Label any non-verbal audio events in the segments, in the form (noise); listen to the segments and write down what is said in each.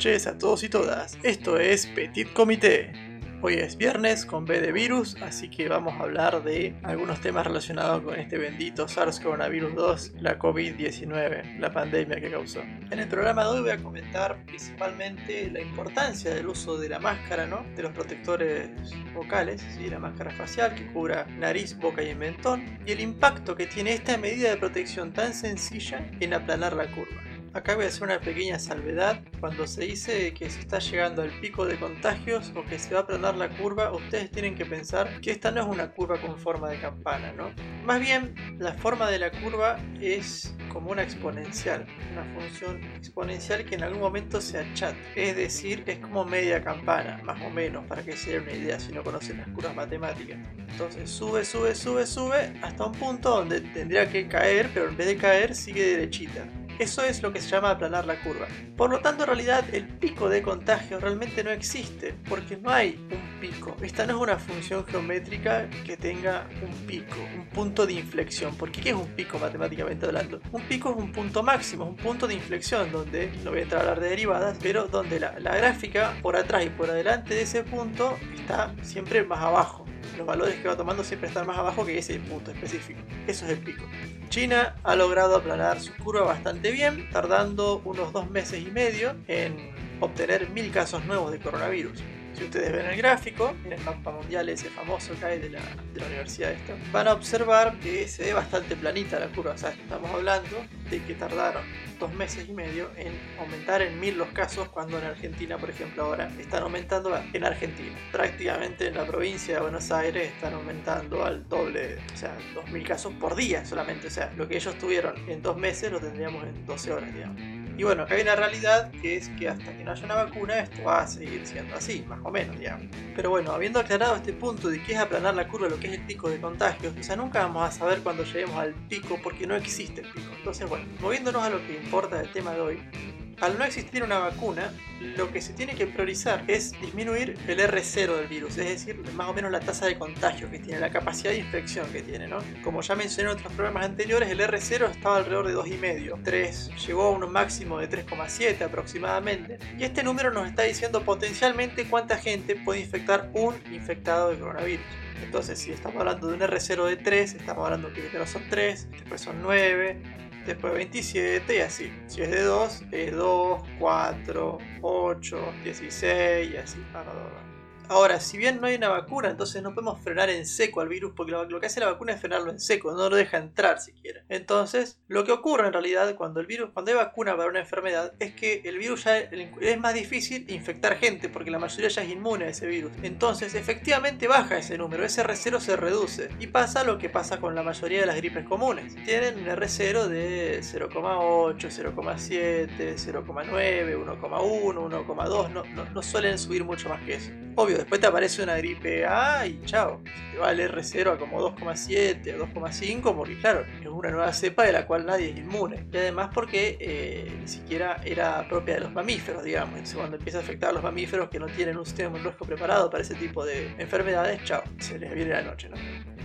Noches a todos y todas. Esto es Petit Comité. Hoy es viernes con B de virus, así que vamos a hablar de algunos temas relacionados con este bendito SARS coronavirus 2, la COVID-19, la pandemia que causó. En el programa de hoy voy a comentar principalmente la importancia del uso de la máscara, ¿no? De los protectores vocales, ¿sí? la máscara facial que cubra nariz, boca y mentón, y el impacto que tiene esta medida de protección tan sencilla en aplanar la curva. Acá voy a hacer una pequeña salvedad. Cuando se dice que se está llegando al pico de contagios o que se va a aplanar la curva, ustedes tienen que pensar que esta no es una curva con forma de campana, ¿no? Más bien, la forma de la curva es como una exponencial, una función exponencial que en algún momento se achata. Es decir, es como media campana, más o menos, para que se den una idea si no conocen las curvas matemáticas. Entonces sube, sube, sube, sube, hasta un punto donde tendría que caer, pero en vez de caer sigue derechita. Eso es lo que se llama aplanar la curva. Por lo tanto, en realidad, el pico de contagio realmente no existe, porque no hay un pico. Esta no es una función geométrica que tenga un pico, un punto de inflexión. Porque ¿qué es un pico matemáticamente hablando? Un pico es un punto máximo, un punto de inflexión, donde, no voy a entrar a hablar de derivadas, pero donde la, la gráfica por atrás y por adelante de ese punto está siempre más abajo los valores que va tomando siempre están más abajo que ese punto específico. Eso es el pico. China ha logrado aplanar su curva bastante bien, tardando unos dos meses y medio en obtener mil casos nuevos de coronavirus. Si ustedes ven el gráfico, en el mapa mundial ese famoso que hay de la, de la universidad esta, van a observar que se ve bastante planita la curva. O sea, estamos hablando de que tardaron dos meses y medio en aumentar en mil los casos cuando en Argentina, por ejemplo, ahora están aumentando en Argentina. Prácticamente en la provincia de Buenos Aires están aumentando al doble, o sea, dos mil casos por día solamente. O sea, lo que ellos tuvieron en dos meses lo tendríamos en 12 horas, digamos. Y bueno, acá hay una realidad que es que hasta que no haya una vacuna esto va a seguir siendo así, más o menos, digamos. Pero bueno, habiendo aclarado este punto de qué es aplanar la curva, lo que es el pico de contagios, o sea, nunca vamos a saber cuando lleguemos al pico porque no existe el pico. Entonces, bueno, moviéndonos a lo que importa del tema de hoy, al no existir una vacuna, lo que se tiene que priorizar es disminuir el R0 del virus, es decir, más o menos la tasa de contagio que tiene, la capacidad de infección que tiene, ¿no? Como ya mencioné en otros programas anteriores, el R0 estaba alrededor de 2,5, 3, llegó a un máximo de 3,7 aproximadamente, y este número nos está diciendo potencialmente cuánta gente puede infectar un infectado de coronavirus. Entonces, si estamos hablando de un R0 de 3, estamos hablando que primero son 3, después son 9, después 27 y así. Si es de 2, es 2, 4, 8, 16 y así para Ahora, si bien no hay una vacuna, entonces no podemos frenar en seco al virus, porque lo, que hace la vacuna es frenarlo en seco, no lo deja entrar siquiera. Entonces, lo que ocurre en realidad cuando el virus, cuando hay vacuna para una enfermedad, es que el virus ya es más difícil infectar gente, porque la mayoría ya es inmune a ese virus. Entonces, efectivamente baja ese número, ese R0 se reduce. Y pasa lo que pasa con la mayoría de las gripes comunes. Tienen un R0 de 0,8, 0,7, 0,9, 1,1, 1,2, no, no, no suelen subir mucho más que eso. Obvio, después te aparece una gripe A y chao, te va el R0 a como 2,7 o 2,5 porque claro, es una nueva cepa de la cual nadie es inmune. Y además porque eh, ni siquiera era propia de los mamíferos, digamos. Cuando empieza a afectar a los mamíferos que no tienen un sistema inmunológico preparado para ese tipo de enfermedades, chao, se les viene la noche, ¿no?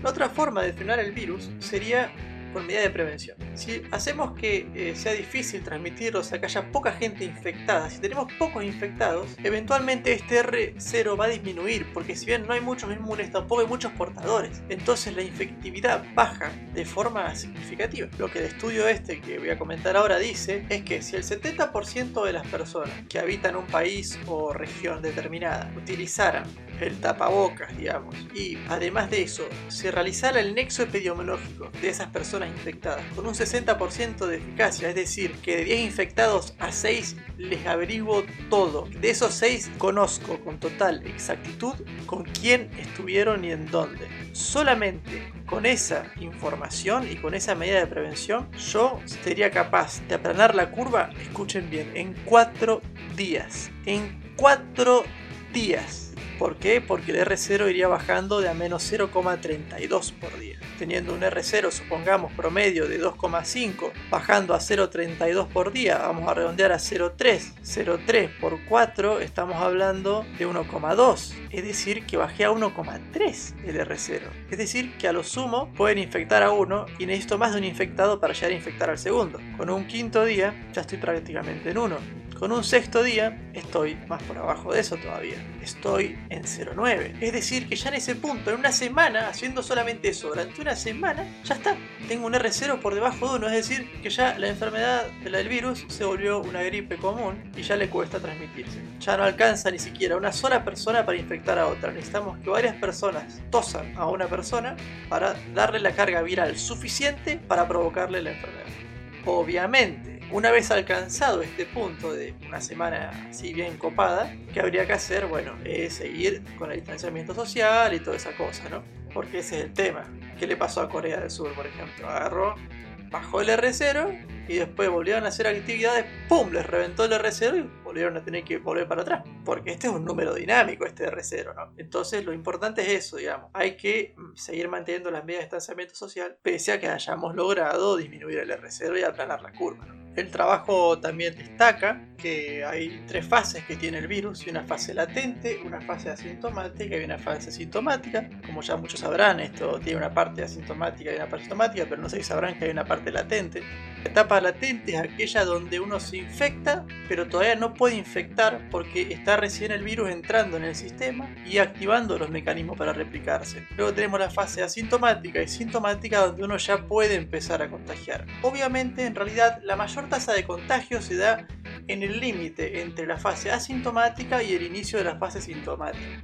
La otra forma de frenar el virus sería con medida de prevención. Si hacemos que eh, sea difícil transmitirlo, o sea, que haya poca gente infectada, si tenemos pocos infectados, eventualmente este R0 va a disminuir, porque si bien no hay muchos inmunes, tampoco hay muchos portadores. Entonces la infectividad baja de forma significativa. Lo que el estudio este que voy a comentar ahora dice es que si el 70% de las personas que habitan un país o región determinada utilizaran el tapabocas, digamos. Y además de eso, se realizara el nexo epidemiológico de esas personas infectadas con un 60% de eficacia, es decir, que de 10 infectados a 6 les averiguo todo. De esos 6 conozco con total exactitud con quién estuvieron y en dónde. Solamente con esa información y con esa medida de prevención, yo sería capaz de aplanar la curva, escuchen bien, en 4 días. En 4 días. ¿Por qué? Porque el R0 iría bajando de a menos 0,32 por día. Teniendo un R0, supongamos, promedio de 2,5, bajando a 0,32 por día, vamos a redondear a 0,3. 0,3 por 4, estamos hablando de 1,2. Es decir, que bajé a 1,3 el R0. Es decir, que a lo sumo pueden infectar a uno y necesito más de un infectado para llegar a infectar al segundo. Con un quinto día ya estoy prácticamente en uno. Con un sexto día estoy más por abajo de eso todavía. Estoy en 0,9. Es decir, que ya en ese punto, en una semana, haciendo solamente eso, durante una semana, ya está. Tengo un R0 por debajo de 1. Es decir, que ya la enfermedad de la del virus se volvió una gripe común y ya le cuesta transmitirse. Ya no alcanza ni siquiera una sola persona para infectar a otra. Necesitamos que varias personas tosan a una persona para darle la carga viral suficiente para provocarle la enfermedad. Obviamente, una vez alcanzado este punto de una semana así bien copada, ¿qué habría que hacer? Bueno, es seguir con el distanciamiento social y toda esa cosa, ¿no? Porque ese es el tema. ¿Qué le pasó a Corea del Sur, por ejemplo? Agarró, bajó el R0 y después volvieron a hacer actividades, ¡pum! Les reventó el R0 y volvieron a tener que volver para atrás. Porque este es un número dinámico, este R0, ¿no? Entonces lo importante es eso, digamos. Hay que mm, seguir manteniendo las medidas de distanciamiento social pese a que hayamos logrado disminuir el R0 y aplanar la curva, ¿no? El trabajo también destaca que hay tres fases que tiene el virus, una fase latente, una fase asintomática y una fase asintomática. Como ya muchos sabrán, esto tiene una parte asintomática y una parte asintomática, pero no sé si sabrán que hay una parte latente. La etapa latente es aquella donde uno se infecta, pero todavía no puede infectar porque está recién el virus entrando en el sistema y activando los mecanismos para replicarse. Luego tenemos la fase asintomática y sintomática donde uno ya puede empezar a contagiar. Obviamente, en realidad, la mayor tasa de contagio se da en el límite entre la fase asintomática y el inicio de la fase sintomática.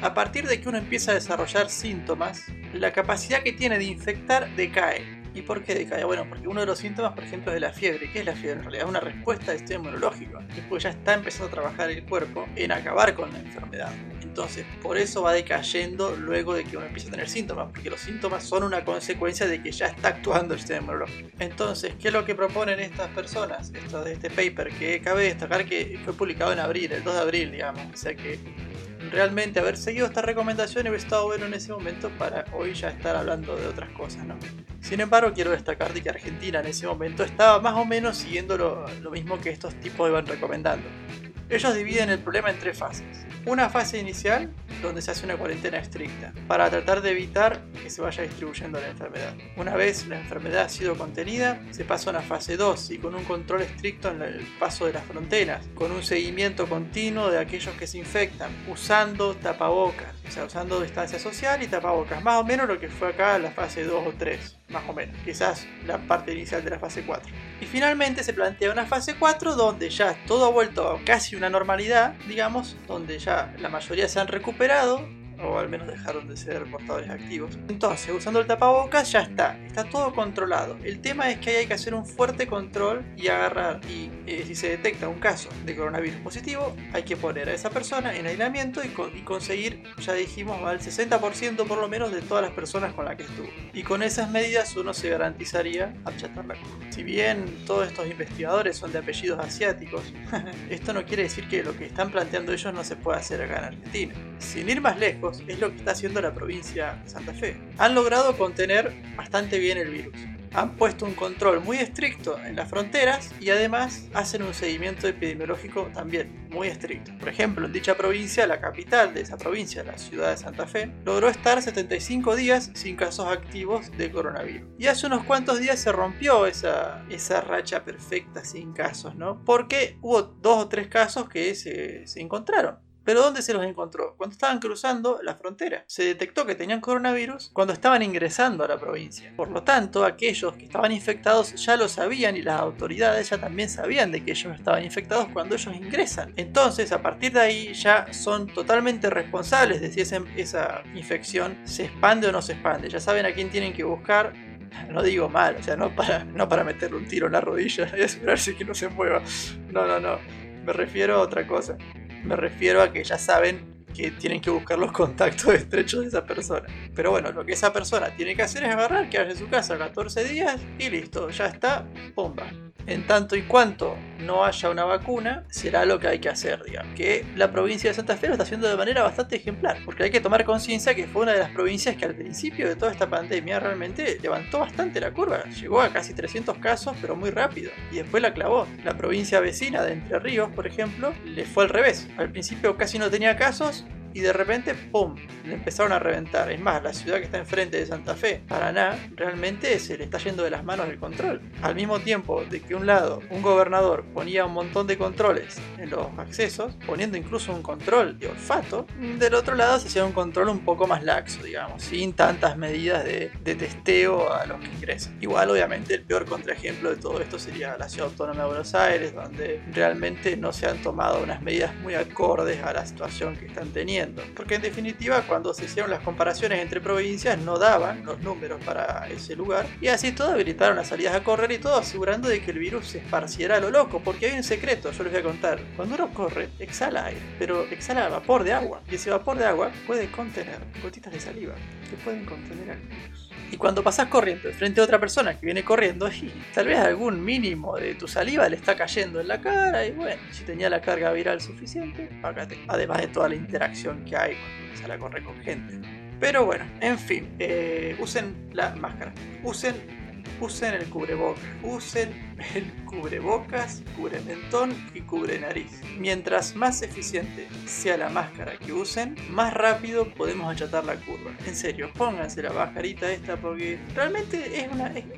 A partir de que uno empieza a desarrollar síntomas, la capacidad que tiene de infectar decae. ¿Y por qué decae? Bueno, porque uno de los síntomas, por ejemplo, es la fiebre. ¿Qué es la fiebre? En realidad es una respuesta del sistema inmunológico. Después ya está empezando a trabajar el cuerpo en acabar con la enfermedad. Entonces, por eso va decayendo luego de que uno empiece a tener síntomas, porque los síntomas son una consecuencia de que ya está actuando el sistema inmunológico. Entonces, ¿qué es lo que proponen estas personas? Esto de este paper, que cabe destacar que fue publicado en abril, el 2 de abril, digamos. O sea que realmente haber seguido esta recomendación hubiera estado bueno en ese momento para hoy ya estar hablando de otras cosas, ¿no? Sin embargo, quiero destacar de que Argentina en ese momento estaba más o menos siguiendo lo, lo mismo que estos tipos iban recomendando. Ellos dividen el problema en tres fases. Una fase inicial, donde se hace una cuarentena estricta, para tratar de evitar que se vaya distribuyendo la enfermedad. Una vez la enfermedad ha sido contenida, se pasa a una fase 2 y con un control estricto en el paso de las fronteras, con un seguimiento continuo de aquellos que se infectan, usando tapabocas, o sea, usando distancia social y tapabocas, más o menos lo que fue acá la fase 2 o 3, más o menos, quizás la parte inicial de la fase 4. Y finalmente se plantea una fase 4 donde ya todo ha vuelto a casi una normalidad, digamos, donde ya la mayoría se han recuperado, o al menos dejaron de ser portadores activos. Entonces, usando el tapabocas ya está, está todo controlado. El tema es que hay que hacer un fuerte control y agarrar, y eh, si se detecta un caso de coronavirus positivo, hay que poner a esa persona en aislamiento y, y conseguir, ya dijimos, al 60% por lo menos de todas las personas con las que estuvo. Y con esas medidas uno se garantizaría achatar la curva. Si bien todos estos investigadores son de apellidos asiáticos, (laughs) esto no quiere decir que lo que están planteando ellos no se pueda hacer acá en Argentina. Sin ir más lejos, es lo que está haciendo la provincia de Santa Fe. Han logrado contener bastante bien el virus. Han puesto un control muy estricto en las fronteras y además hacen un seguimiento epidemiológico también muy estricto. Por ejemplo, en dicha provincia, la capital de esa provincia, la ciudad de Santa Fe, logró estar 75 días sin casos activos de coronavirus. Y hace unos cuantos días se rompió esa, esa racha perfecta sin casos, ¿no? Porque hubo dos o tres casos que se, se encontraron. Pero ¿dónde se los encontró? Cuando estaban cruzando la frontera. Se detectó que tenían coronavirus cuando estaban ingresando a la provincia. Por lo tanto, aquellos que estaban infectados ya lo sabían y las autoridades ya también sabían de que ellos estaban infectados cuando ellos ingresan. Entonces, a partir de ahí ya son totalmente responsables de si esa, infección se expande o no se expande. Ya saben a quién tienen que buscar (laughs) no digo mal, o sea, no para, no para meterle un tiro en la rodilla (laughs) y asegurarse que no se mueva. No, no, no. Me refiero a otra cosa. Me refiero a que ya saben que tienen que buscar los contactos (laughs) estrechos de esa persona. Pero bueno, lo que esa persona tiene que hacer es agarrar, quedarse en su casa 14 días y listo, ya está, pumba en tanto y cuanto no haya una vacuna, será lo que hay que hacer, digamos. Que la provincia de Santa Fe lo está haciendo de manera bastante ejemplar, porque hay que tomar conciencia que fue una de las provincias que al principio de toda esta pandemia realmente levantó bastante la curva. Llegó a casi 300 casos, pero muy rápido, y después la clavó. La provincia vecina de Entre Ríos, por ejemplo, le fue al revés. Al principio casi no tenía casos y de repente, ¡pum!, le empezaron a reventar. Es más, la ciudad que está enfrente de Santa Fe, Paraná, realmente se le está yendo de las manos el control. Al mismo tiempo de que un lado, un gobernador ponía un montón de controles en los accesos, poniendo incluso un control de olfato, del otro lado se hacía un control un poco más laxo, digamos, sin tantas medidas de, de testeo a los que ingresan. Igual, obviamente, el peor contraejemplo de todo esto sería la ciudad autónoma de Buenos Aires, donde realmente no se han tomado unas medidas muy acordes a la situación que están teniendo. Porque en definitiva, cuando se hicieron las comparaciones entre provincias, no daban los números para ese lugar, y así todo habilitaron las salidas a correr y todo asegurando de que el virus se esparciera a lo loco, porque hay un secreto, yo les voy a contar. Cuando uno corre, exhala aire, pero exhala vapor de agua, y ese vapor de agua puede contener gotitas de saliva que pueden contener el virus. Y cuando pasas corriendo frente a otra persona que viene corriendo, y tal vez algún mínimo de tu saliva le está cayendo en la cara, y bueno, si tenía la carga viral suficiente, págate. Además de toda la interacción que hay cuando sale a correr con gente. Pero bueno, en fin, eh, usen la máscara. Usen usen el cubrebocas, usen el cubrebocas, cubre mentón y cubre nariz. Mientras más eficiente sea la máscara que usen, más rápido podemos achatar la curva. En serio, pónganse la mascarita esta porque realmente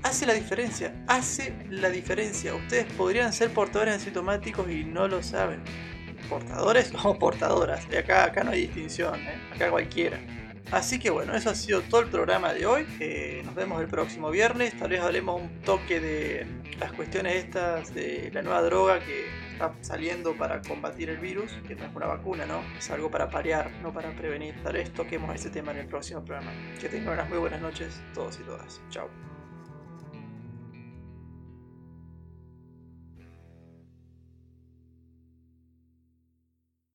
hace la diferencia, hace la diferencia. Ustedes podrían ser portadores asintomáticos y no lo saben. ¿Portadores o portadoras? De acá, acá no hay distinción, ¿eh? acá cualquiera. Así que bueno, eso ha sido todo el programa de hoy. Eh, nos vemos el próximo viernes. Tal vez hablemos un toque de las cuestiones estas de la nueva droga que está saliendo para combatir el virus, que no es una vacuna, ¿no? Es algo para parear, no para prevenir. Tal vez toquemos ese tema en el próximo programa. Que tengan unas muy buenas noches todos y todas. Chao.